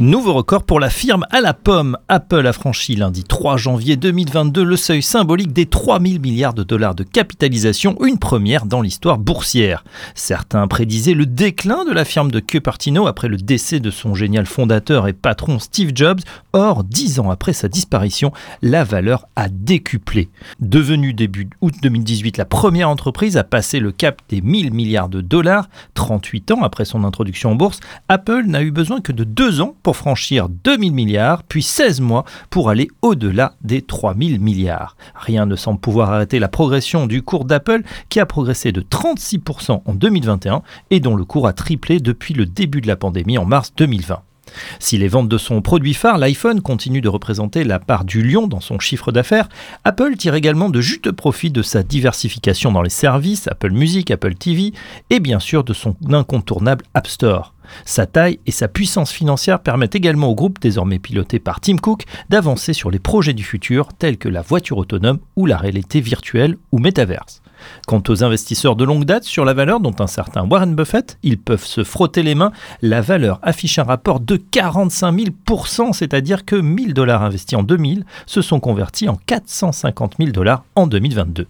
Nouveau record pour la firme à la pomme. Apple a franchi lundi 3 janvier 2022 le seuil symbolique des 3000 milliards de dollars de capitalisation, une première dans l'histoire boursière. Certains prédisaient le déclin de la firme de Cupertino après le décès de son génial fondateur et patron Steve Jobs. Or, dix ans après sa disparition, la valeur a décuplé. Devenue début août 2018 la première entreprise à passer le cap des 1000 milliards de dollars, 38 ans après son introduction en bourse, Apple n'a eu besoin que de deux ans pour franchir 2000 milliards, puis 16 mois pour aller au-delà des 3000 milliards. Rien ne semble pouvoir arrêter la progression du cours d'Apple qui a progressé de 36% en 2021 et dont le cours a triplé depuis le début de la pandémie en mars 2020. Si les ventes de son produit phare, l'iPhone, continuent de représenter la part du lion dans son chiffre d'affaires, Apple tire également de justes profits de sa diversification dans les services, Apple Music, Apple TV, et bien sûr de son incontournable App Store. Sa taille et sa puissance financière permettent également au groupe, désormais piloté par Tim Cook, d'avancer sur les projets du futur tels que la voiture autonome ou la réalité virtuelle ou métaverse. Quant aux investisseurs de longue date sur la valeur, dont un certain Warren Buffett, ils peuvent se frotter les mains. La valeur affiche un rapport de 45 000%, c'est-à-dire que 1000 dollars investis en 2000 se sont convertis en 450 000 dollars en 2022.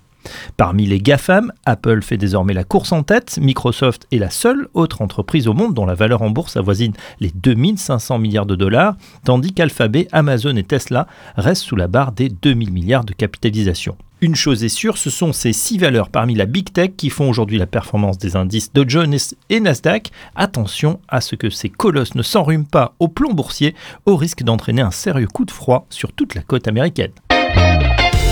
Parmi les GAFAM, Apple fait désormais la course en tête. Microsoft est la seule autre entreprise au monde dont la valeur en bourse avoisine les 2500 milliards de dollars, tandis qu'Alphabet, Amazon et Tesla restent sous la barre des 2000 milliards de capitalisation. Une chose est sûre, ce sont ces six valeurs parmi la Big Tech qui font aujourd'hui la performance des indices Dow Jones et Nasdaq. Attention à ce que ces colosses ne s'enrhument pas au plomb boursier au risque d'entraîner un sérieux coup de froid sur toute la côte américaine.